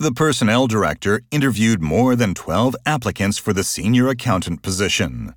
The personnel director interviewed more than 12 applicants for the senior accountant position.